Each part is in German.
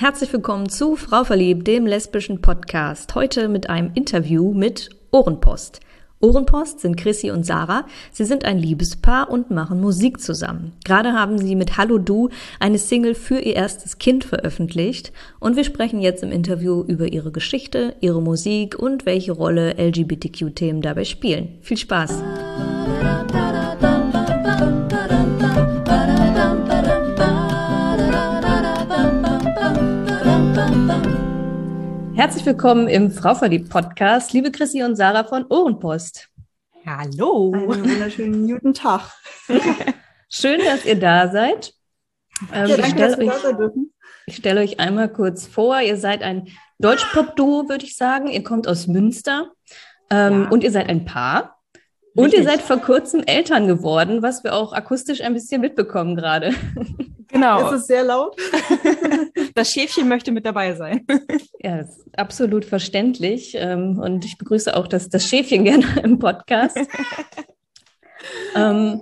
Herzlich willkommen zu Frau Verliebt, dem lesbischen Podcast. Heute mit einem Interview mit Ohrenpost. Ohrenpost sind Chrissy und Sarah. Sie sind ein Liebespaar und machen Musik zusammen. Gerade haben sie mit Hallo Du eine Single für ihr erstes Kind veröffentlicht und wir sprechen jetzt im Interview über ihre Geschichte, ihre Musik und welche Rolle LGBTQ-Themen dabei spielen. Viel Spaß! Herzlich willkommen im Frau verliebt Podcast, liebe Chrissy und Sarah von Ohrenpost. Hallo. Einen wunderschönen guten Tag. Schön, dass ihr da seid. Ähm, ja, danke, dass wir euch, da sein dürfen. Ich stelle euch einmal kurz vor. Ihr seid ein Deutsch-Pop-Duo, würde ich sagen. Ihr kommt aus Münster ähm, ja. und ihr seid ein Paar. Und Richtig. ihr seid vor kurzem Eltern geworden, was wir auch akustisch ein bisschen mitbekommen gerade. Genau. Ist es sehr laut? Das Schäfchen möchte mit dabei sein. Ja, das ist absolut verständlich. Ähm, und ich begrüße auch das, das Schäfchen gerne im Podcast. Ähm,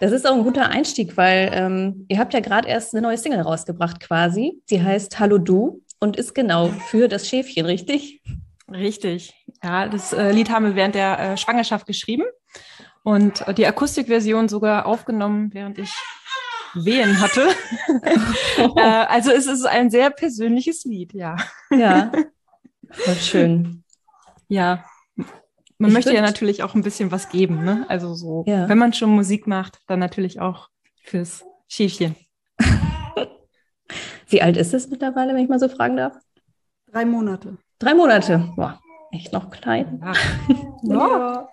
das ist auch ein guter Einstieg, weil ähm, ihr habt ja gerade erst eine neue Single rausgebracht quasi. Die heißt Hallo Du und ist genau für das Schäfchen, richtig? Richtig. Ja, das äh, Lied haben wir während der äh, Schwangerschaft geschrieben und die Akustikversion sogar aufgenommen, während ich Wehen hatte. äh, also es ist ein sehr persönliches Lied, ja. Ja, voll schön. Ja, man ich möchte ja natürlich auch ein bisschen was geben, ne? Also so, ja. wenn man schon Musik macht, dann natürlich auch fürs Schäfchen. Wie alt ist es mittlerweile, wenn ich mal so fragen darf? Drei Monate. Drei Monate. Boah, echt noch klein. Ja. ja.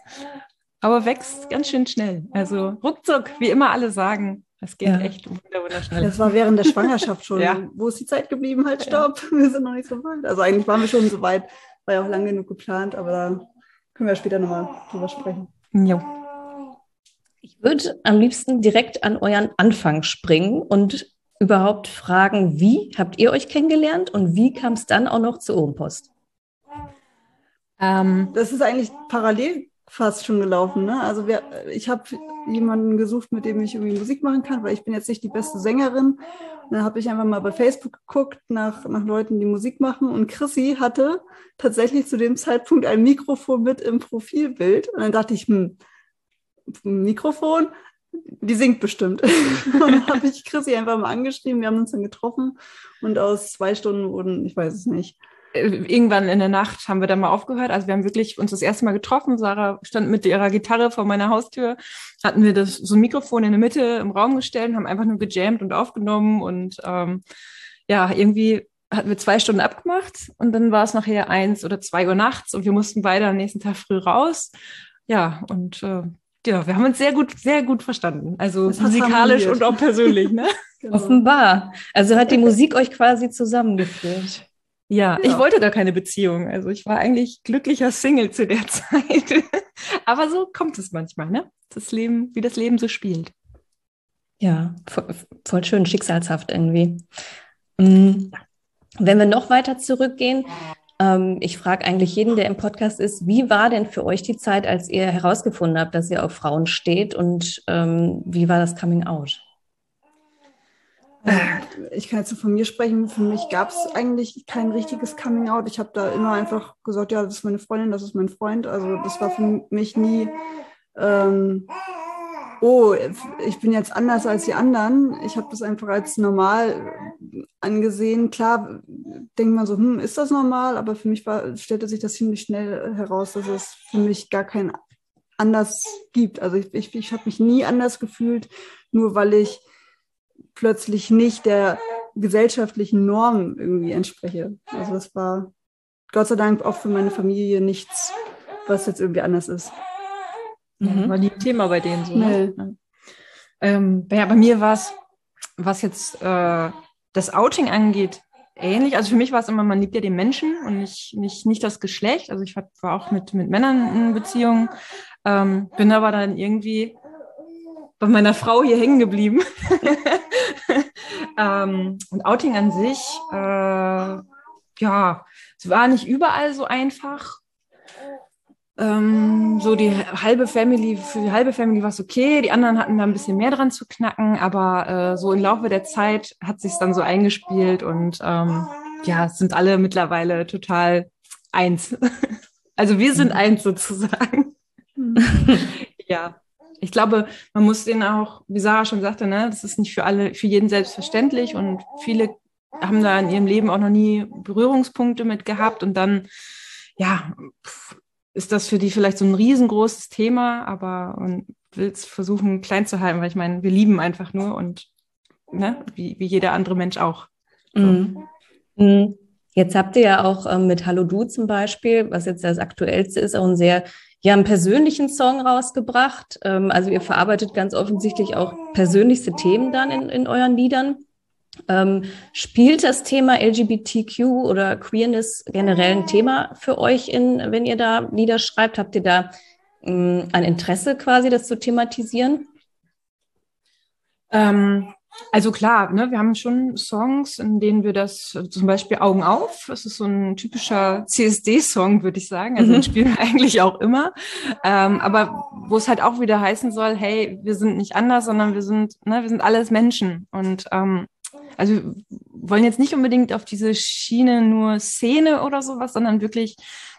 Aber wächst ganz schön schnell. Also ruckzuck, wie immer alle sagen. Das geht ja. echt wunderschnell. Das war während der Schwangerschaft schon. ja. Wo ist die Zeit geblieben? Halt, stopp. Ja. Wir sind noch nicht so weit. Also eigentlich waren wir schon so weit. War ja auch lang genug geplant, aber da können wir später nochmal drüber sprechen. Jo. Ich würde am liebsten direkt an euren Anfang springen und überhaupt fragen, wie habt ihr euch kennengelernt und wie kam es dann auch noch zur Ohrenpost? Ähm, das ist eigentlich parallel fast schon gelaufen. Ne? Also wir, ich habe jemanden gesucht, mit dem ich irgendwie Musik machen kann, weil ich bin jetzt nicht die beste Sängerin. Und dann habe ich einfach mal bei Facebook geguckt nach, nach Leuten, die Musik machen. Und Chrissy hatte tatsächlich zu dem Zeitpunkt ein Mikrofon mit im Profilbild. Und dann dachte ich, hm, Mikrofon, die singt bestimmt. und dann habe ich Chrissy einfach mal angeschrieben. Wir haben uns dann getroffen und aus zwei Stunden wurden, ich weiß es nicht, irgendwann in der Nacht haben wir dann mal aufgehört. Also wir haben wirklich uns das erste Mal getroffen. Sarah stand mit ihrer Gitarre vor meiner Haustür, hatten wir das so ein Mikrofon in der Mitte im Raum gestellt, haben einfach nur gejammt und aufgenommen und ähm, ja, irgendwie hatten wir zwei Stunden abgemacht und dann war es nachher eins oder zwei Uhr nachts und wir mussten beide am nächsten Tag früh raus. Ja, und äh, ja, wir haben uns sehr gut, sehr gut verstanden. Also musikalisch und auch persönlich, ne? genau. Offenbar. Also hat die Musik euch quasi zusammengeführt. Ja, ja, ich wollte da keine Beziehung. Also ich war eigentlich glücklicher Single zu der Zeit. Aber so kommt es manchmal, ne? Das Leben, wie das Leben so spielt. Ja, voll, voll schön, schicksalshaft irgendwie. Mm, wenn wir noch weiter zurückgehen, ähm, ich frage eigentlich jeden, der im Podcast ist, wie war denn für euch die Zeit, als ihr herausgefunden habt, dass ihr auf Frauen steht und ähm, wie war das Coming Out? Ich kann jetzt von mir sprechen. Für mich gab es eigentlich kein richtiges Coming Out. Ich habe da immer einfach gesagt, ja, das ist meine Freundin, das ist mein Freund. Also das war für mich nie, ähm, oh, ich bin jetzt anders als die anderen. Ich habe das einfach als normal angesehen. Klar denkt man so, hm, ist das normal? Aber für mich war, stellte sich das ziemlich schnell heraus, dass es für mich gar kein anders gibt. Also ich, ich, ich habe mich nie anders gefühlt, nur weil ich plötzlich nicht der gesellschaftlichen Norm irgendwie entspreche. Also das war Gott sei Dank auch für meine Familie nichts, was jetzt irgendwie anders ist. Mhm. War nie ein Thema bei denen so. Ne? Nee. Ähm, ja, bei mir war es, was jetzt äh, das Outing angeht, ähnlich. Also für mich war es immer, man liebt ja den Menschen und nicht, nicht, nicht das Geschlecht. Also ich war auch mit, mit Männern in Beziehungen, ähm, bin aber dann irgendwie bei meiner Frau hier hängen geblieben. ähm, und Outing an sich, äh, ja, es war nicht überall so einfach. ähm, so die halbe Family, für die halbe Family war es okay, die anderen hatten da ein bisschen mehr dran zu knacken, aber äh, so im Laufe der Zeit hat sich dann so eingespielt und ähm, ja, sind alle mittlerweile total eins. Also wir sind mhm. eins sozusagen. Ja. Ich glaube, man muss den auch, wie Sarah schon sagte, ne, das ist nicht für alle, für jeden selbstverständlich und viele haben da in ihrem Leben auch noch nie Berührungspunkte mit gehabt und dann, ja, ist das für die vielleicht so ein riesengroßes Thema, aber und will es versuchen klein zu halten, weil ich meine, wir lieben einfach nur und ne, wie, wie jeder andere Mensch auch. So. Mhm. Mhm. Jetzt habt ihr ja auch ähm, mit Hallo Du zum Beispiel, was jetzt das aktuellste ist, auch einen sehr ja, einen persönlichen Song rausgebracht. Ähm, also ihr verarbeitet ganz offensichtlich auch persönlichste Themen dann in, in euren Liedern. Ähm, spielt das Thema LGBTQ oder Queerness generell ein Thema für euch, in, wenn ihr da Lieder schreibt? Habt ihr da ähm, ein Interesse quasi, das zu thematisieren? Ähm, also klar, ne, wir haben schon Songs, in denen wir das, zum Beispiel Augen auf, das ist so ein typischer CSD-Song, würde ich sagen. Also den mhm. spielen wir eigentlich auch immer. Ähm, aber wo es halt auch wieder heißen soll, hey, wir sind nicht anders, sondern wir sind, ne, wir sind alles Menschen. Und ähm, also wir wollen jetzt nicht unbedingt auf diese Schiene nur Szene oder sowas, sondern wirklich,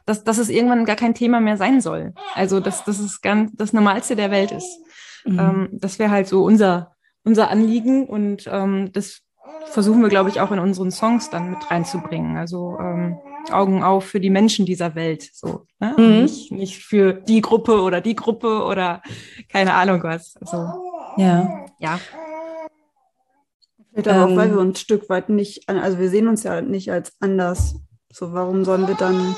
dass, dass es irgendwann gar kein Thema mehr sein soll. Also dass, dass es ganz das Normalste der Welt ist. Mhm. Ähm, das wäre halt so unser unser Anliegen und ähm, das versuchen wir, glaube ich, auch in unseren Songs dann mit reinzubringen. Also ähm, Augen auf für die Menschen dieser Welt, so ne? mhm. nicht, nicht für die Gruppe oder die Gruppe oder keine Ahnung was. Also ja, ja. Vielleicht ähm, auch, weil wir uns ein Stück weit nicht, also wir sehen uns ja nicht als anders. So, warum sollen wir dann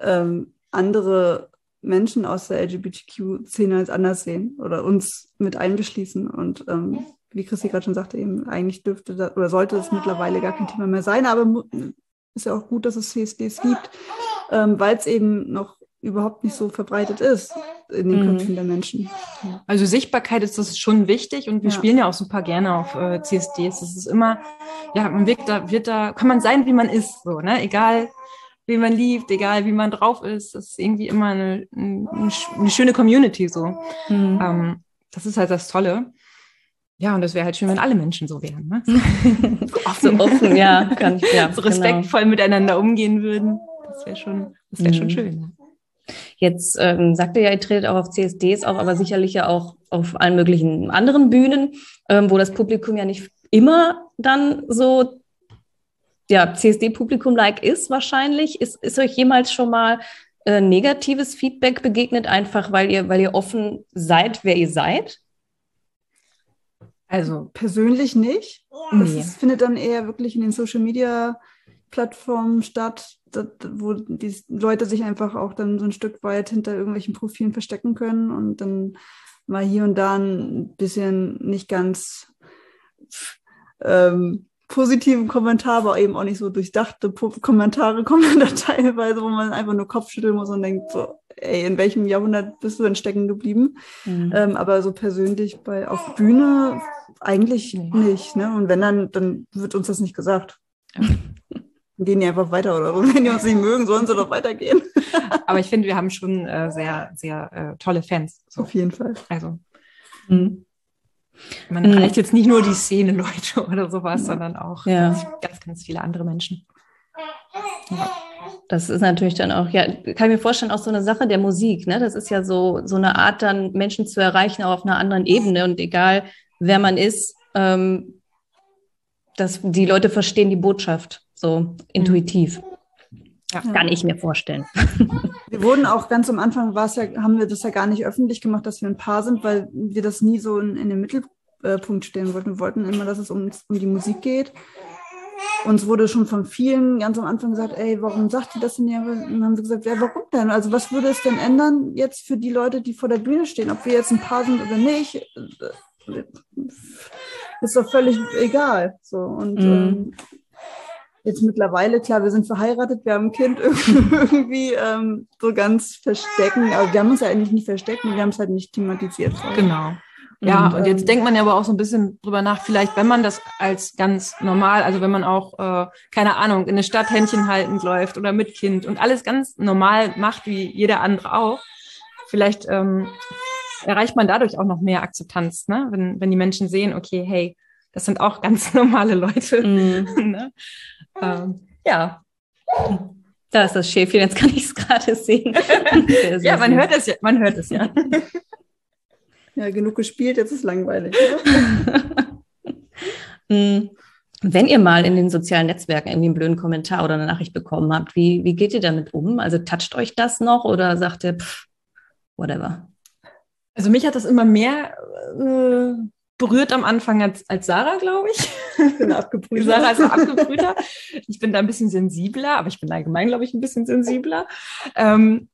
ähm, andere Menschen aus der LGBTQ-Szene als anders sehen oder uns mit einbeschließen. Und ähm, wie Christi gerade schon sagte, eben eigentlich dürfte das, oder sollte es mittlerweile gar kein Thema mehr sein, aber ist ja auch gut, dass es CSDs gibt, ähm, weil es eben noch überhaupt nicht so verbreitet ist in den mhm. Köpfen der Menschen. Also Sichtbarkeit ist das schon wichtig und wir ja. spielen ja auch super gerne auf äh, CSDs. Das ist immer, ja, man wird da, wird da, kann man sein, wie man ist, so, ne? Egal wie man liebt, egal wie man drauf ist. Das ist irgendwie immer eine, eine, eine schöne Community so. Mhm. Ähm, das ist halt das Tolle. Ja, und das wäre halt schön, wenn alle Menschen so wären. Ne? so, offen. so offen, ja. Kann, ja so respektvoll genau. miteinander umgehen würden. Das wäre schon, das wäre mhm. schon schön. Jetzt ähm, sagt ihr ja, ihr tretet auch auf CSDs auf, aber sicherlich ja auch auf allen möglichen anderen Bühnen, ähm, wo das Publikum ja nicht immer dann so ja, CSD-Publikum-like ist wahrscheinlich. Ist, ist euch jemals schon mal äh, negatives Feedback begegnet, einfach weil ihr, weil ihr offen seid, wer ihr seid? Also persönlich nicht. Das nee. ist, findet dann eher wirklich in den Social Media Plattformen statt, wo die Leute sich einfach auch dann so ein Stück weit hinter irgendwelchen Profilen verstecken können und dann mal hier und da ein bisschen nicht ganz ähm, positiven Kommentar, aber eben auch nicht so durchdachte Kommentare kommen da teilweise, wo man einfach nur Kopf schütteln muss und denkt so, ey, in welchem Jahrhundert bist du denn stecken geblieben? Mhm. Ähm, aber so persönlich bei auf Bühne eigentlich nee. nicht. Ne? Und wenn dann, dann wird uns das nicht gesagt. Ja. Gehen die einfach weiter oder so. Wenn die uns nicht mögen, sollen sie doch weitergehen. aber ich finde, wir haben schon äh, sehr, sehr äh, tolle Fans. So. Auf jeden Fall. Also. Mhm. Man mhm. erreicht jetzt nicht nur die Szene-Leute oder sowas, sondern auch ja. ganz, ganz viele andere Menschen. Ja. Das ist natürlich dann auch, ja, kann ich mir vorstellen, auch so eine Sache der Musik, ne? Das ist ja so, so eine Art, dann Menschen zu erreichen, auch auf einer anderen Ebene. Und egal, wer man ist, ähm, dass die Leute verstehen die Botschaft so intuitiv. Ja. Kann ich mir vorstellen. Wir wurden auch ganz am Anfang, war es ja, haben wir das ja gar nicht öffentlich gemacht, dass wir ein Paar sind, weil wir das nie so in, in den Mittelpunkt stellen wollten. Wir wollten immer, dass es um, um die Musik geht. Uns wurde schon von vielen ganz am Anfang gesagt, ey, warum sagt ihr das denn? Ja? Und dann haben wir gesagt, ja, warum denn? Also was würde es denn ändern jetzt für die Leute, die vor der Bühne stehen, ob wir jetzt ein Paar sind oder nicht? Ist doch völlig egal. So und mhm. ähm, jetzt mittlerweile, klar, wir sind verheiratet, wir haben ein Kind irgendwie ähm, so ganz verstecken, aber wir haben uns ja eigentlich nicht versteckt, wir haben es halt nicht thematisiert. Vorher. Genau. Ja, Und, und jetzt ähm, denkt man ja aber auch so ein bisschen drüber nach, vielleicht, wenn man das als ganz normal, also wenn man auch, äh, keine Ahnung, in eine Stadt Händchen haltend läuft oder mit Kind und alles ganz normal macht, wie jeder andere auch, vielleicht ähm, erreicht man dadurch auch noch mehr Akzeptanz, ne? wenn, wenn die Menschen sehen, okay, hey, das sind auch ganz normale Leute. Mhm. ne? ähm, ja. Da ist das Schäfchen, jetzt kann ich es gerade sehen. Ja, man hört es ja, man hört es ja. Ja, genug gespielt, jetzt ist langweilig. Oder? Mm, Wenn ihr mal in den sozialen Netzwerken irgendwie einen blöden Kommentar oder eine Nachricht bekommen habt, wie, wie geht ihr damit um? Also toucht euch das noch oder sagt ihr, pff, whatever? Also mich hat das immer mehr äh, berührt am Anfang als, als Sarah, glaube ich. Ich bin abgeprüft. Sarah ist abgebrühter. Ich bin da ein bisschen sensibler, aber ich bin allgemein, glaube ich, ein bisschen sensibler. Ähm,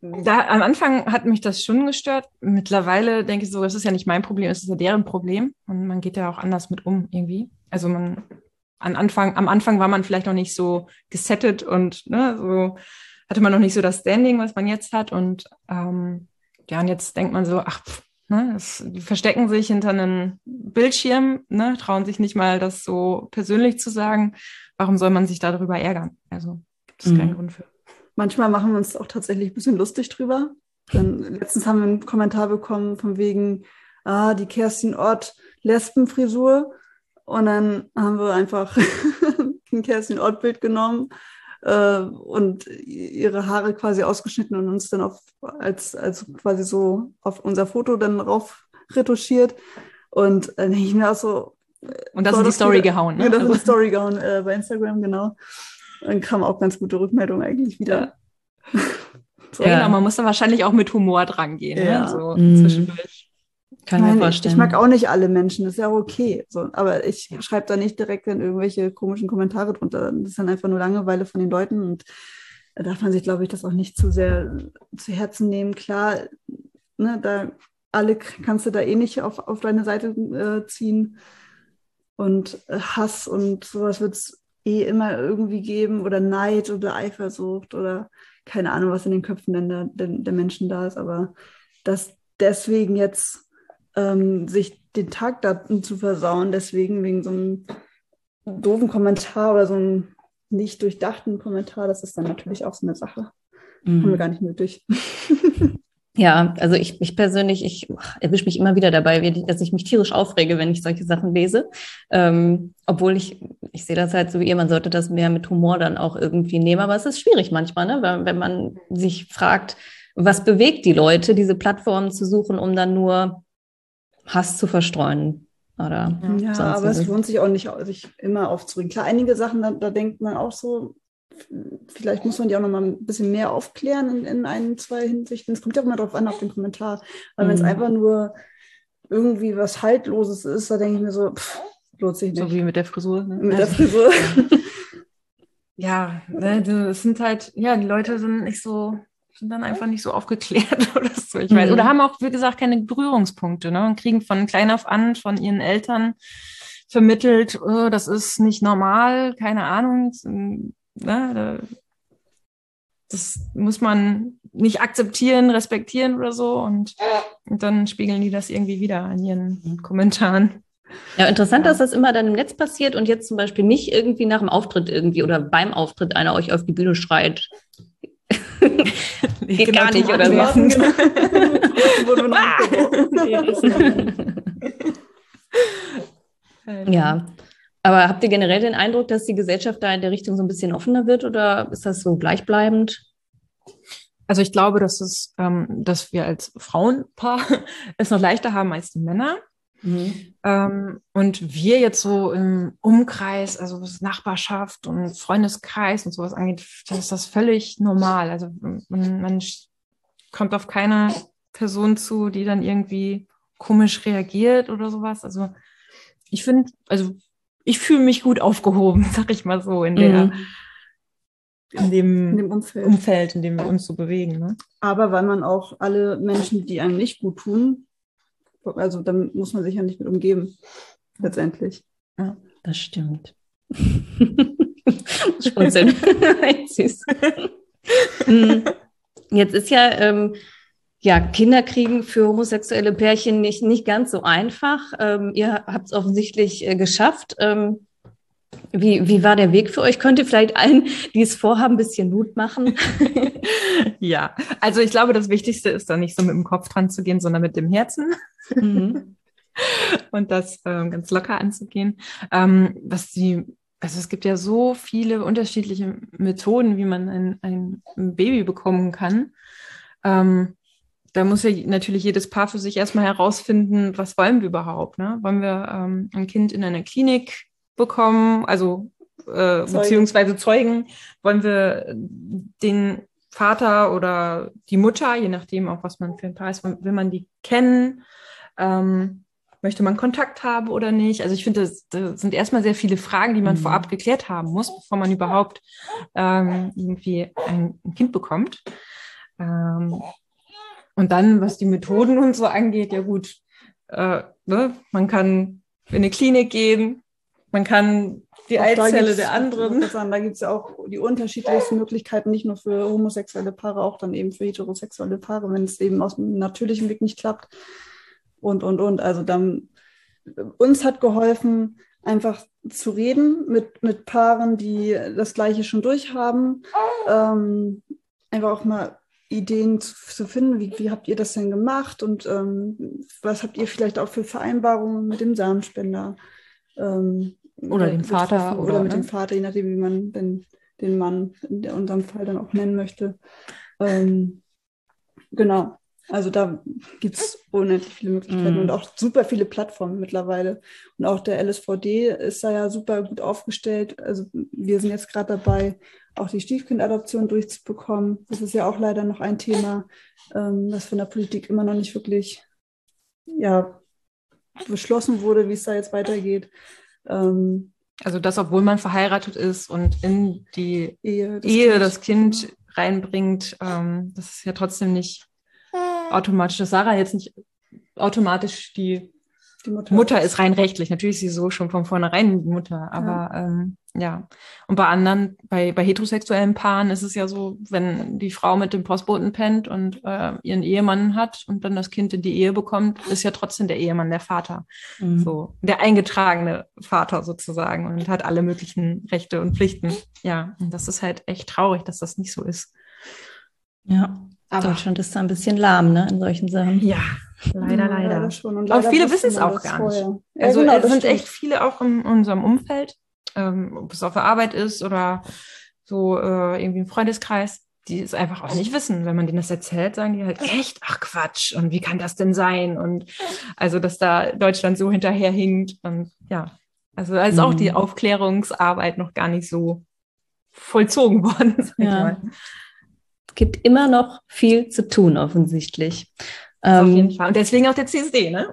da, am Anfang hat mich das schon gestört. Mittlerweile denke ich so, das ist ja nicht mein Problem, es ist ja deren Problem. Und man geht ja auch anders mit um irgendwie. Also man, an Anfang, am Anfang war man vielleicht noch nicht so gesettet und ne, so hatte man noch nicht so das Standing, was man jetzt hat. Und ähm, ja, und jetzt denkt man so, ach, pff, ne, das, die verstecken sich hinter einem Bildschirm, ne, trauen sich nicht mal, das so persönlich zu sagen. Warum soll man sich darüber ärgern? Also gibt es Mhm. keinen Grund für. Manchmal machen wir uns auch tatsächlich ein bisschen lustig drüber. Dann, letztens haben wir einen Kommentar bekommen von wegen, ah, die Kerstin Ott Lesbenfrisur. Und dann haben wir einfach ein Kerstin Ott Bild genommen äh, und ihre Haare quasi ausgeschnitten und uns dann auf, als, als quasi so auf unser Foto dann rauf retuschiert. Und dann denke ich mir auch so, Und das in die Story wieder- gehauen. Ne? ja, das ist Also- eine Story gehauen äh, bei Instagram, genau. Dann kam auch ganz gute Rückmeldung eigentlich wieder. So. Ja, Ja. genau, man muss da wahrscheinlich auch mit Humor dran gehen, Ja. ne? so Mhm. zwischendurch. Kann ich mir Nein, ich, vorstellen. ich mag auch nicht alle Menschen, das ist ja auch okay. So, aber ich schreibe da nicht direkt dann irgendwelche komischen Kommentare drunter. Das ist dann einfach nur Langeweile von den Leuten und da darf man sich, glaube ich, das auch nicht zu sehr zu Herzen nehmen. Klar, ne, da alle kannst du da eh nicht auf, auf deine Seite äh, ziehen. Und äh, Hass und sowas wird es eh immer irgendwie geben oder Neid oder Eifersucht oder keine Ahnung, was in den Köpfen der, der, der Menschen da ist. Aber dass deswegen jetzt ähm, sich den Tag da zu versauen, deswegen wegen so einem doofen Kommentar oder so einem nicht durchdachten Kommentar, das ist dann natürlich auch so eine Sache. Haben wir Mhm. gar nicht nötig. Ja, also ich, ich persönlich, ich erwische mich immer wieder dabei, dass ich mich tierisch aufrege, wenn ich solche Sachen lese. Ähm, obwohl ich, ich sehe das halt so wie ihr, man sollte das mehr mit Humor dann auch irgendwie nehmen. Aber es ist schwierig manchmal, ne? wenn, wenn man sich fragt, was bewegt die Leute, diese Plattformen zu suchen, um dann nur Hass zu verstreuen. Oder Ja, sonst aber es lohnt sich auch nicht, sich immer aufzuregen. Klar, einige Sachen, da, da denkt man auch so, vielleicht muss man die auch noch mal ein bisschen mehr aufklären in, in ein, zwei Hinsichten. Es kommt ja auch immer darauf an, auf den Kommentar. Weil wenn es Mhm. einfach nur irgendwie was Haltloses ist, da denke ich mir so, pff, lohnt sich nicht. So wie mit der Frisur. Ne? Mit der Frisur. ja, ne, es sind halt, ja, die Leute sind nicht so, sind dann einfach nicht so aufgeklärt oder so. Ich weiß. Mhm. Oder haben auch, wie gesagt, keine Berührungspunkte, ne? Und kriegen von klein auf an von ihren Eltern vermittelt, oh, das ist nicht normal, keine Ahnung. Ne? da- Das muss man nicht akzeptieren, respektieren oder so. Und, und dann spiegeln die das irgendwie wieder in ihren Kommentaren. Ja, interessant, Ja. dass das immer dann im Netz passiert und jetzt zum Beispiel nicht irgendwie nach dem Auftritt irgendwie oder beim Auftritt einer euch auf die Bühne schreit. Geht gar nicht, oder so. Genau. Wurde noch mitgeworfen. Ja. Aber habt ihr generell den Eindruck, dass die Gesellschaft da in der Richtung so ein bisschen offener wird oder ist das so gleichbleibend? Also ich glaube, dass es, ähm, dass wir als Frauenpaar es noch leichter haben als die Männer. Ähm, und wir jetzt so im Umkreis, also was Nachbarschaft und Freundeskreis und sowas angeht, das ist das völlig normal. Also man, man kommt auf keine Person zu, die dann irgendwie komisch reagiert oder sowas. Also ich finde, also ich fühle mich gut aufgehoben, sag ich mal so, in der, Mhm. in In dem dem Umfeld. Umfeld, in dem wir uns so bewegen. Ne? Aber weil man auch alle Menschen, die einem nicht gut tun, also dann muss man sich ja nicht mit umgeben, letztendlich. Das stimmt. Schmunzeln. Süß. Hm. Jetzt ist ja, ähm, Ja, Kinder kriegen für homosexuelle Pärchen nicht, nicht ganz so einfach. Ähm, ihr habt es offensichtlich äh, geschafft. Ähm, wie, wie war der Weg für euch? Könnt ihr vielleicht allen, die es vorhaben, ein bisschen Mut machen? ja, also ich glaube, das Wichtigste ist da nicht so mit dem Kopf dran zu gehen, sondern mit dem Herzen. Mhm. Und das ähm, ganz locker anzugehen. Ähm, was die, also es gibt ja so viele unterschiedliche Methoden, wie man ein, ein Baby bekommen kann. Ähm, da muss ja natürlich jedes Paar für sich erstmal herausfinden, was wollen wir überhaupt? Ne? Wollen wir ähm, ein Kind in einer Klinik bekommen, also äh, Zeugen. beziehungsweise Zeugen, wollen wir den Vater oder die Mutter, je nachdem auch was man für ein Paar ist, will man die kennen, ähm, möchte man Kontakt haben oder nicht? Also ich finde, das, das, sind erstmal sehr viele Fragen, die man mhm. vorab geklärt haben muss, bevor man überhaupt ähm, irgendwie ein, ein, Kind bekommt. Ähm, und dann, was die Methoden und so angeht, ja gut, äh, ne? man kann in eine Klinik gehen, man kann die auch Eizelle der anderen. Sagen, da gibt es ja auch die unterschiedlichsten Möglichkeiten, nicht nur für homosexuelle Paare, auch dann eben für heterosexuelle Paare, wenn es eben aus dem natürlichen Weg nicht klappt. Und, und, und. Also dann, uns hat geholfen, einfach zu reden mit, mit Paaren, die das Gleiche schon durchhaben. Ähm, einfach auch mal Ideen zu, zu, finden, wie, wie habt ihr das denn gemacht und ähm, was habt ihr vielleicht auch für Vereinbarungen mit dem Samenspender? Ähm, oder dem Vater. Oder, oder mit ne? dem Vater, je nachdem, wie man den, den Mann in unserem Fall dann auch nennen möchte. Ähm, genau. Also da gibt es unendlich viele Möglichkeiten mm. und auch super viele Plattformen mittlerweile. Und auch der LSVD ist da ja super gut aufgestellt. Also wir sind jetzt gerade dabei, auch die Stiefkindadoption durchzubekommen. Das ist ja auch leider noch ein Thema, ähm, das von der Politik immer noch nicht wirklich ja, beschlossen wurde, wie es da jetzt weitergeht. Ähm, also das, obwohl man verheiratet ist und in die Ehe das, Ehe kind. das kind reinbringt, ähm, das ist ja trotzdem nicht automatisch, dass Sarah jetzt nicht automatisch die die Mutter, Mutter ist rein rechtlich. Natürlich ist sie so schon von vornherein die Mutter, aber ja. Ähm, ja. Und bei anderen, bei, bei heterosexuellen Paaren ist es ja so, wenn die Frau mit dem Postboten pennt und äh, ihren Ehemann hat und dann das Kind in die Ehe bekommt, ist ja trotzdem der Ehemann der Vater. Mhm. So, der eingetragene Vater sozusagen und hat alle möglichen Rechte und Pflichten. Ja, und das ist halt echt traurig, dass das nicht so ist. Ja, aber Deutschland ist da ein bisschen lahm, ne, in solchen Sachen. Ja, leider, leider. leider schon. Und leider Aber viele wissen es auch gar vorher. nicht. Ja, also genau, es sind stimmt. echt viele auch in unserem Umfeld, ähm, ob es auf der Arbeit ist oder so äh, irgendwie im Freundeskreis, die es einfach auch nicht wissen. Wenn man denen das erzählt, sagen die halt echt, ach Quatsch, und wie kann das denn sein? Und also, dass da Deutschland so hinterherhinkt und ja, also da ist mhm. auch die mhm. Aufklärungsarbeit noch gar nicht so vollzogen worden. Sag ja. Mal gibt immer noch viel zu tun, offensichtlich. Ähm, auf jeden Fall. Und deswegen auch der CSD, ne?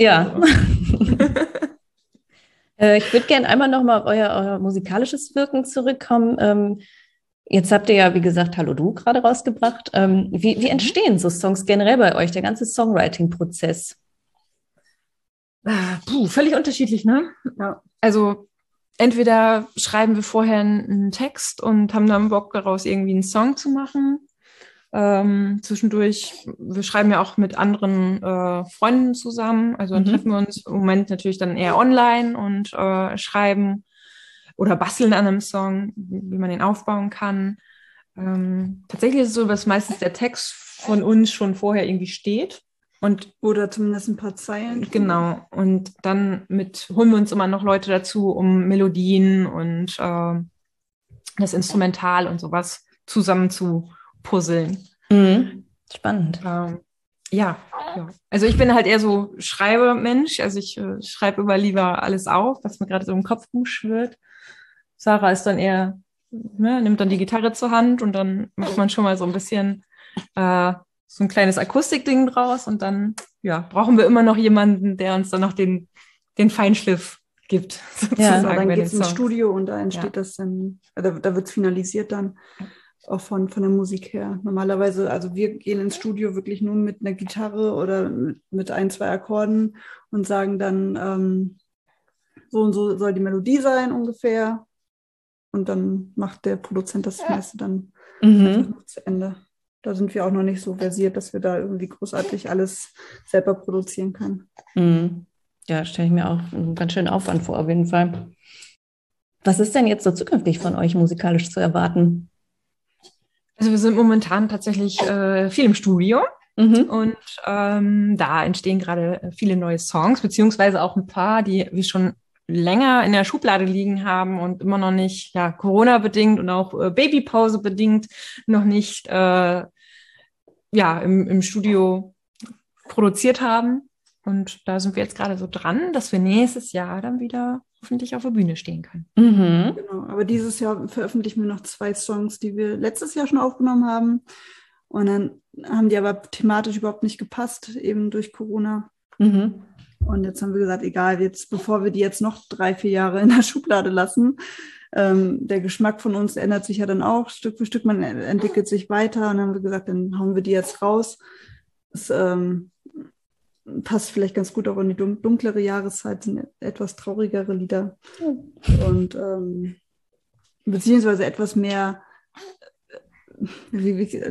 Ja. äh, ich würde gerne einmal noch mal auf euer, euer musikalisches Wirken zurückkommen. Ähm, jetzt habt ihr ja, wie gesagt, Hallo Du gerade rausgebracht. Ähm, wie, wie mhm. entstehen so Songs generell bei euch, der ganze Songwriting-Prozess? Ah, puh, völlig unterschiedlich, ne? Ja. Also entweder schreiben wir vorher einen Text und haben dann Bock daraus irgendwie einen Song zu machen. Ähm, zwischendurch, wir schreiben ja auch mit anderen äh, Freunden zusammen. Also dann mhm. treffen wir uns im Moment natürlich dann eher online und äh, schreiben oder basteln an einem Song, wie man den aufbauen kann. Ähm, tatsächlich ist es so, dass meistens der Text von uns schon vorher irgendwie steht. Und, Oder zumindest ein paar Zeilen. Genau. Und dann mit holen wir uns immer noch Leute dazu, um Melodien und äh, das Instrumental und sowas zusammen zu puzzeln. Mhm. Spannend. Ähm, ja, ja, also ich bin halt eher so Schreibermensch. Also ich äh, schreibe immer lieber alles auf, was mir gerade so im Kopf rumschwirrt. Sarah ist dann eher, ne, nimmt dann die Gitarre zur Hand und dann macht man schon mal so ein bisschen äh, so ein kleines Akustikding draus und dann ja, brauchen wir immer noch jemanden, der uns dann noch den, den Feinschliff gibt. Sozusagen ja, dann geht es ins Studio und da entsteht ja. das dann, da, da wird es finalisiert dann auch von, von der Musik her. Normalerweise, also wir gehen ins Studio wirklich nur mit einer Gitarre oder mit, mit ein, zwei Akkorden und sagen dann, ähm, so und so soll die Melodie sein ungefähr. Und dann macht der Produzent das meiste dann mhm. zu Ende. Da sind wir auch noch nicht so versiert, dass wir da irgendwie großartig alles selber produzieren können. Mhm. Ja, stelle ich mir auch einen ganz schönen Aufwand vor, auf jeden Fall. Was ist denn jetzt so zukünftig von euch musikalisch zu erwarten? Also wir sind momentan tatsächlich äh, viel im Studio mhm. und ähm, da entstehen gerade viele neue Songs, beziehungsweise auch ein paar, die wir schon länger in der Schublade liegen haben und immer noch nicht, ja, Corona-bedingt und auch äh, Babypause bedingt noch nicht, äh, ja, im, im Studio produziert haben. Und da sind wir jetzt gerade so dran, dass wir nächstes Jahr dann wieder hoffentlich auf der Bühne stehen können. Mhm. Genau, aber dieses Jahr veröffentlichen wir noch zwei Songs, die wir letztes Jahr schon aufgenommen haben. Und dann haben die aber thematisch überhaupt nicht gepasst, eben durch Corona. Mhm. Und jetzt haben wir gesagt, egal, jetzt, bevor wir die jetzt noch drei, vier Jahre in der Schublade lassen, ähm, der Geschmack von uns ändert sich ja dann auch Stück für Stück, man entwickelt sich weiter. Und dann haben wir gesagt, dann hauen wir die jetzt raus. Das ähm, passt vielleicht ganz gut auch in die dunklere Jahreszeit, sind etwas traurigere Lieder. Und ähm, beziehungsweise etwas mehr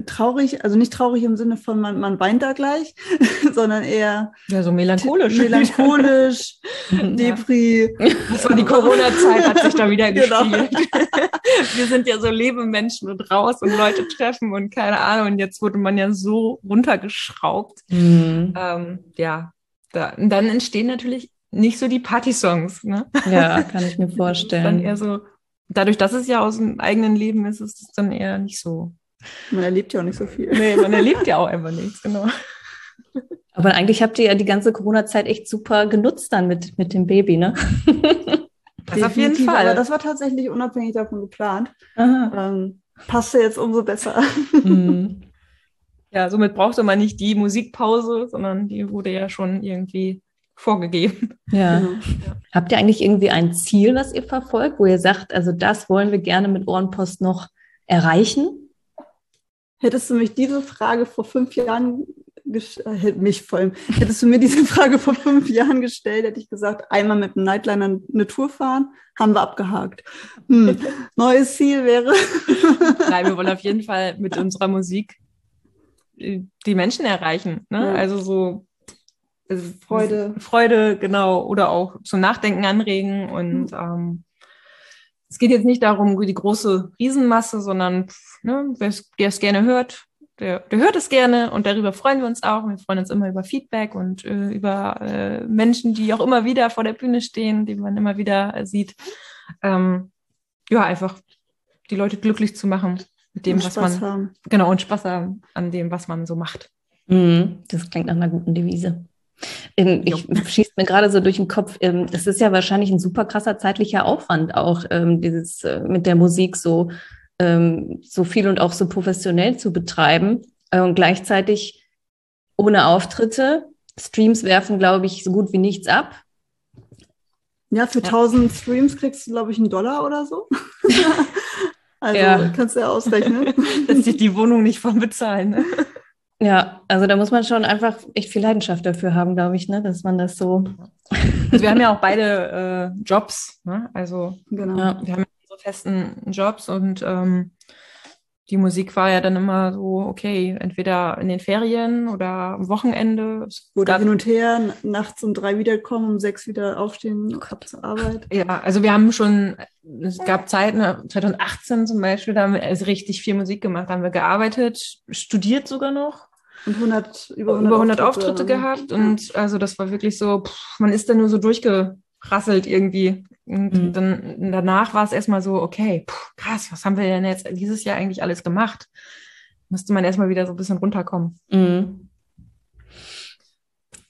traurig, also nicht traurig im Sinne von man, man weint da gleich, sondern eher ja, so melancholisch. Melancholisch, Depri. Das war die Corona-Zeit, hat sich da wieder genau. gespielt. Wir sind ja so Lebemenschen und raus und Leute treffen und keine Ahnung. Und jetzt wurde man ja so runtergeschraubt. Mhm. Ähm, ja, da, dann entstehen natürlich nicht so die Party-Songs. Ne? Ja, kann ich mir vorstellen. dann eher so dadurch, dass es ja aus dem eigenen Leben ist, ist es dann eher nicht so. Man erlebt ja auch nicht so viel. Nee, man erlebt ja auch einfach nichts, genau. Aber eigentlich habt ihr ja die ganze Corona-Zeit echt super genutzt dann mit, mit dem Baby, ne? Das auf jeden Fall. Aber das war tatsächlich unabhängig davon geplant. Ähm, passte jetzt umso besser. Mhm. Ja, somit brauchte man nicht die Musikpause, sondern die wurde ja schon irgendwie vorgegeben. Ja. Genau. ja. Habt ihr eigentlich irgendwie ein Ziel, was ihr verfolgt, wo ihr sagt, also das wollen wir gerne mit Ohrenpost noch erreichen? Hättest du mich diese Frage vor fünf Jahren äh, mich vor allem, hättest du mir diese Frage vor fünf Jahren gestellt, hätte ich gesagt, einmal mit einem Nightliner eine Tour fahren, haben wir abgehakt. Hm. Neues Ziel wäre. Nein, wir wollen auf jeden Fall mit unserer Musik äh, die Menschen erreichen. Ne? Ja. Also so also Freude. Freude, genau, oder auch zum Nachdenken anregen. Und mhm. ähm, es geht jetzt nicht darum, die große Riesenmasse, sondern ne, wer es gerne hört, der, der hört es gerne und darüber freuen wir uns auch. Wir freuen uns immer über Feedback und äh, über äh, Menschen, die auch immer wieder vor der Bühne stehen, die man immer wieder äh, sieht. Ähm, ja, einfach die Leute glücklich zu machen mit dem, und was Spaß man haben. genau und Spaß haben an dem, was man so macht. Mhm, das klingt nach einer guten Devise. Ähm, ich schieße mir gerade so durch den Kopf, ähm, das ist ja wahrscheinlich ein super krasser zeitlicher Aufwand auch, ähm, dieses äh, mit der Musik so, so viel und auch so professionell zu betreiben äh, und gleichzeitig ohne Auftritte. Streams werfen, glaube ich, so gut wie nichts ab. Ja, für ja. 1000 Streams kriegst du, glaube ich, einen Dollar oder so. also ja. kannst du ja ausrechnen. Lässt sich die Wohnung nicht von bezahlen. Ne? Ja, also da muss man schon einfach echt viel Leidenschaft dafür haben, glaube ich, ne, dass man das so. Also wir haben ja auch beide äh, Jobs, ne? Also genau. Ja. wir haben unsere festen Jobs und ähm, die Musik war ja dann immer so, okay, entweder in den Ferien oder am Wochenende. Oder hin und her, nachts um drei wiederkommen, um sechs wieder aufstehen, ab zur Arbeit. Ja, also wir haben schon, es gab Zeiten, 2018 zum Beispiel, da haben wir also richtig viel Musik gemacht, da haben wir gearbeitet, studiert sogar noch. Und 100, über 100, über 100 Auftritte, Auftritte gehabt. Und also das war wirklich so, pff, man ist da nur so durchgerasselt irgendwie. Und mhm. dann danach war es erstmal so, okay, pff, krass, was haben wir denn jetzt dieses Jahr eigentlich alles gemacht? Müsste man erstmal wieder so ein bisschen runterkommen. Mhm.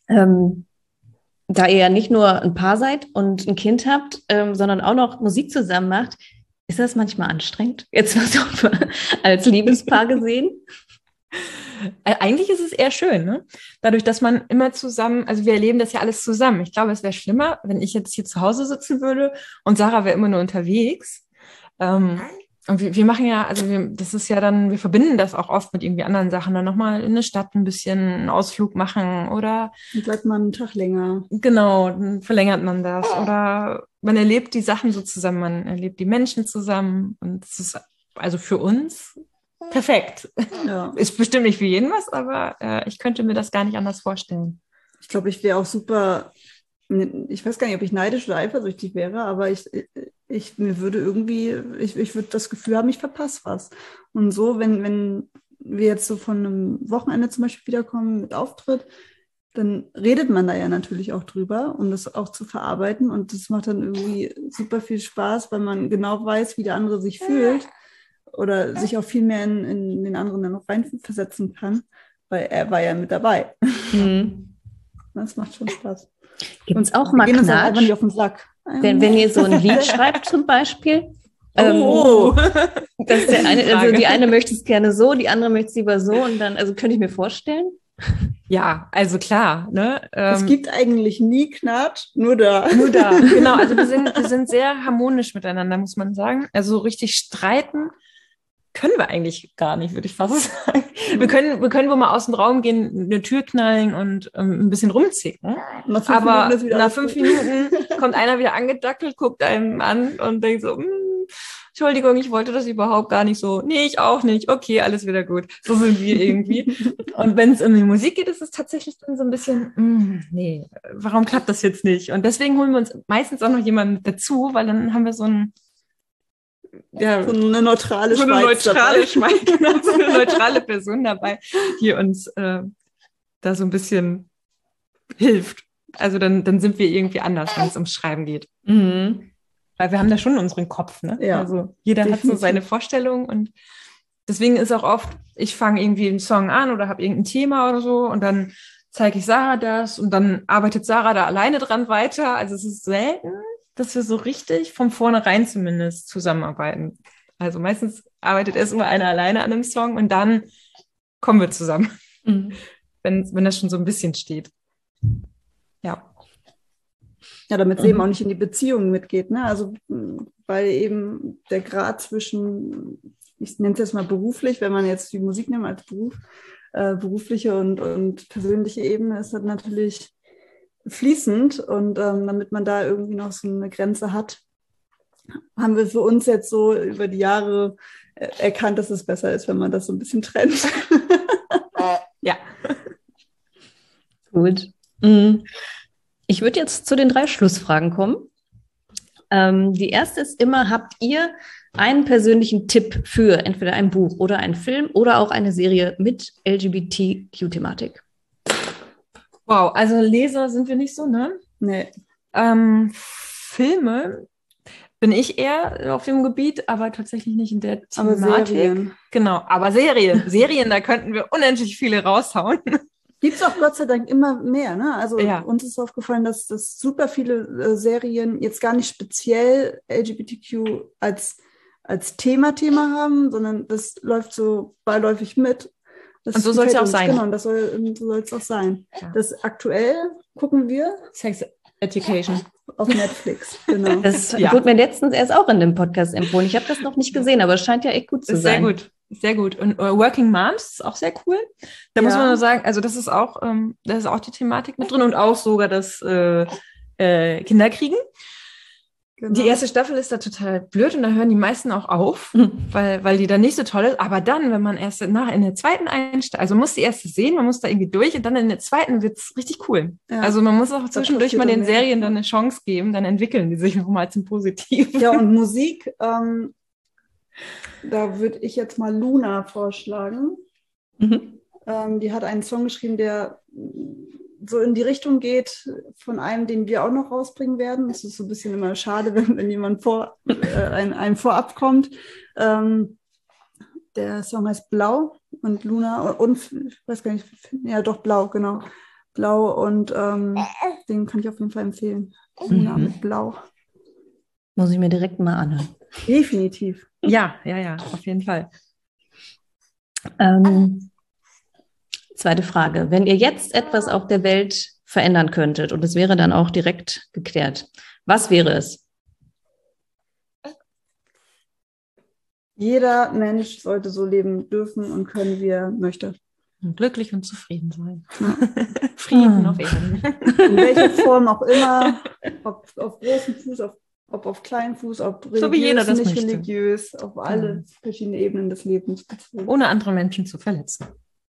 Ähm, da ihr ja nicht nur ein Paar seid und ein Kind habt, ähm, sondern auch noch Musik zusammen macht, ist das manchmal anstrengend? Jetzt mal so als Liebespaar gesehen? Eigentlich ist es eher schön, ne? Dadurch, dass man immer zusammen, also wir erleben das ja alles zusammen. Ich glaube, es wäre schlimmer, wenn ich jetzt hier zu Hause sitzen würde und Sarah wäre immer nur unterwegs. Ähm, und wir, wir machen ja, also wir, das ist ja dann, wir verbinden das auch oft mit irgendwie anderen Sachen, dann nochmal in eine Stadt ein bisschen einen Ausflug machen oder. Dann bleibt man einen Tag länger. Genau, dann verlängert man das. Oder man erlebt die Sachen so zusammen, man erlebt die Menschen zusammen und es ist also für uns perfekt. Ja. Ist bestimmt nicht für jeden was, aber äh, ich könnte mir das gar nicht anders vorstellen. Ich glaube, ich wäre auch super, ich weiß gar nicht, ob ich neidisch oder eifersüchtig wäre, aber ich, ich mir würde irgendwie, ich, ich würde das Gefühl haben, ich verpasse was. Und so, wenn, wenn wir jetzt so von einem Wochenende zum Beispiel wiederkommen mit Auftritt, dann redet man da ja natürlich auch drüber, um das auch zu verarbeiten. Und das macht dann irgendwie super viel Spaß, weil man genau weiß, wie der andere sich fühlt oder sich auch viel mehr in, in den anderen dann noch reinversetzen kann, weil er war ja mit dabei. Mhm. Das macht schon Spaß. Gibt es auch mal Knatsch? nicht auf den Sack. Wenn, wenn ihr so ein Lied schreibt zum Beispiel, Oh. ähm, dass der eine, also die eine möchte es gerne so, die andere möchte es lieber so und dann, also könnte ich mir vorstellen. Ja, also klar, ne? es ähm, gibt eigentlich nie Knatsch, nur da. Nur da, genau. Also wir sind, wir sind sehr harmonisch miteinander, muss man sagen. Also so richtig streiten können wir eigentlich gar nicht, würde ich fast sagen. Wir können, wir können wohl mal aus dem Raum gehen, eine Tür knallen und ähm, ein bisschen rumzicken. Nach Aber Minuten nach fünf. Minuten kommt einer wieder angedackelt, guckt einem an und denkt so, "Hm, Entschuldigung, ich wollte das überhaupt gar nicht so. Nee, ich auch nicht. Okay, alles wieder gut. So sind wir irgendwie. und wenn es um die Musik geht, ist es tatsächlich dann so ein bisschen, "Hm, nee, warum klappt das jetzt nicht? Und deswegen holen wir uns meistens auch noch jemanden dazu, weil dann haben wir so ein ja, So eine neutrale so eine Schweiz neutrale. Schweiz, genau, so eine neutrale Person dabei, die uns äh, da so ein bisschen hilft. Also dann, dann sind wir irgendwie anders, wenn es ums Schreiben geht. Mhm. Weil wir haben da schon unseren Kopf, ne? Ja, also jeder hat so definitiv. seine Vorstellung und deswegen ist auch oft, ich fange irgendwie einen Song an oder habe irgendein Thema oder so und dann zeige ich Sarah das und dann arbeitet Sarah da alleine dran weiter. Also es ist selten, dass wir so richtig von vornherein zumindest zusammenarbeiten. Also meistens arbeitet erst immer einer alleine an einem Song und dann kommen wir zusammen, Mhm. wenn, wenn das schon so ein bisschen steht. Ja. Ja, damit es Mhm. eben auch nicht in die Beziehung mitgeht. Ne? Also, mh, weil eben der Grad zwischen, ich nenne es jetzt mal beruflich, wenn man jetzt die Musik nimmt als Beruf, äh, berufliche und, und persönliche Ebene ist das natürlich fließend. Und ähm, damit man da irgendwie noch so eine Grenze hat, haben wir für uns jetzt so über die Jahre äh, erkannt, dass es besser ist, wenn man das so ein bisschen trennt. Ja. Gut. Mhm. Ich würde jetzt zu den drei Schlussfragen kommen. Ähm, die erste ist immer, habt ihr einen persönlichen Tipp für entweder ein Buch oder einen Film oder auch eine Serie mit LGBTQ-Thematik? Wow, also Leser sind wir nicht so, ne? nee. Ähm, Filme bin ich eher auf dem Gebiet, aber tatsächlich nicht in der Aber Thematik. Serien. Genau, aber Serien. Serien, da könnten wir unendlich viele raushauen. Gibt es auch Gott sei Dank immer mehr. Ne? Also Ja. uns ist aufgefallen, dass, dass super viele äh, Serien jetzt gar nicht speziell LGBTQ als, als Thema-Thema haben, sondern das läuft so beiläufig mit. Das Und so soll's ja gefällt auch sein. Genau, und das soll, und so soll es auch sein. Ja. Das aktuell gucken wir Sex Education. auf Netflix. Genau. Das Ja. wurde mir letztens erst auch in dem Podcast empfohlen. Ich habe das noch nicht gesehen, aber es scheint ja echt gut zu Ist sehr sein. gut. Sehr gut. Und äh, Working Moms ist auch sehr cool. Da muss Ja. man nur sagen, also das ist auch, ähm, da ist auch die Thematik mit drin und auch sogar das äh, äh, Kinderkriegen. Genau. Die erste Staffel ist da total blöd und da hören die meisten auch auf, Mhm. weil, weil die da nicht so toll ist. Aber dann, wenn man erst nach in der zweiten einsteigt, also man muss die erste sehen, man muss da irgendwie durch und dann in der zweiten wird's richtig cool. Ja. Also man muss auch zwischendurch mal den dann mehr. Serien dann eine Chance geben, dann entwickeln die sich nochmal zum Positiven. Ja, und Musik, ähm, da würde ich jetzt mal Luna vorschlagen. Mhm. Ähm, die hat einen Song geschrieben, der so in die Richtung geht von einem, den wir auch noch rausbringen werden. Es ist so ein bisschen immer schade, wenn, wenn jemand vor, äh, ein, einem vorab kommt. Ähm, der Song heißt Blau und Luna und ich weiß gar nicht, ja doch Blau, genau. Blau und ähm, den kann ich auf jeden Fall empfehlen. Luna Mhm. mit Blau. Muss ich mir direkt mal anhören. Definitiv. Ja, ja, ja, auf jeden Fall. Ähm, zweite Frage. Wenn ihr jetzt etwas auf der Welt verändern könntet und es wäre dann auch direkt geklärt, was wäre es? Jeder Mensch sollte so leben dürfen und können, wie er möchte. Und glücklich und zufrieden sein. Frieden auf Erden. In welcher Form auch immer, ob auf großem Fuß, auf ob auf kleinen Fuß, ob So wie jeder das nicht möchte. religiös, auf alle Genau. verschiedenen Ebenen des Lebens. Ohne andere Menschen zu verletzen.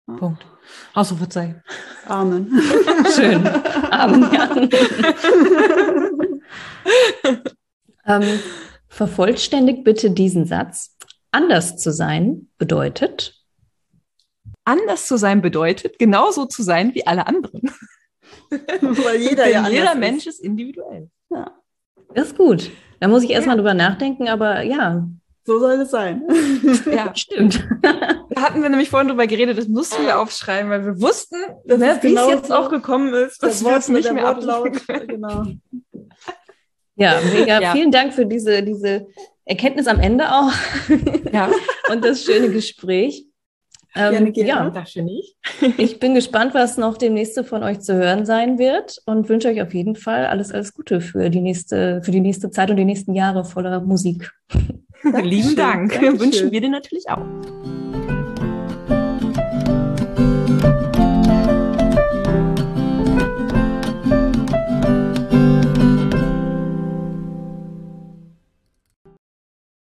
Ja. Punkt. Ausrufezeichen. Amen. Schön. Ja. ähm, vervollständigt bitte diesen Satz. Anders zu sein bedeutet. Anders zu sein bedeutet, genauso zu sein wie alle anderen. Weil jeder Denn ja jeder Mensch ist individuell. Ja, Das ist gut. Da muss ich erstmal drüber nachdenken, aber ja, so soll es sein. Ja, stimmt. da hatten wir nämlich vorhin drüber geredet, das mussten wir aufschreiben, weil wir wussten, Das ne, wie genau es jetzt so. auch gekommen ist, dass wir es nicht mehr können. genau. Ja, mega. Ja. Vielen Dank für diese, diese Erkenntnis am Ende auch Ja, und das schöne Gespräch. Ähm, Gerne, gerne. Ja, ich bin gespannt, was noch demnächst von euch zu hören sein wird und wünsche euch auf jeden Fall alles, alles Gute für die nächste, für die nächste Zeit und die nächsten Jahre voller Musik. Lieben Dank. Dankeschön. Wünschen wir dir natürlich auch.